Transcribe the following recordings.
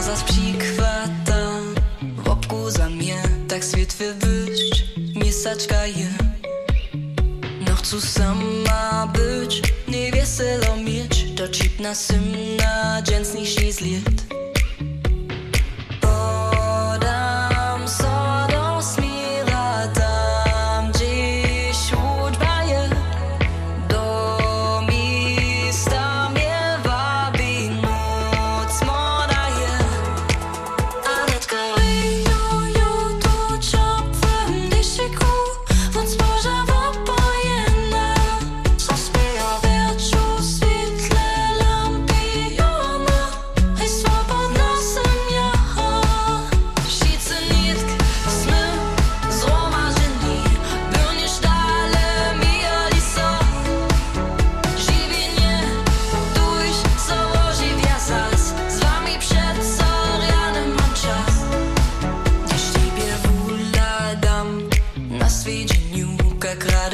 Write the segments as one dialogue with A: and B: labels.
A: Zas przykłada Wopku za mnie Tak świat wywyższ Misaczka je No chcę sama być. Nie wieselo mieć. To cipna symna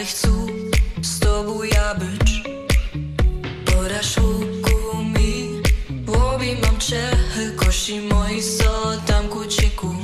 A: Z tobą jabycz Pora szłuku mi. Łobi mam czechy Kosi moi so tam kuciku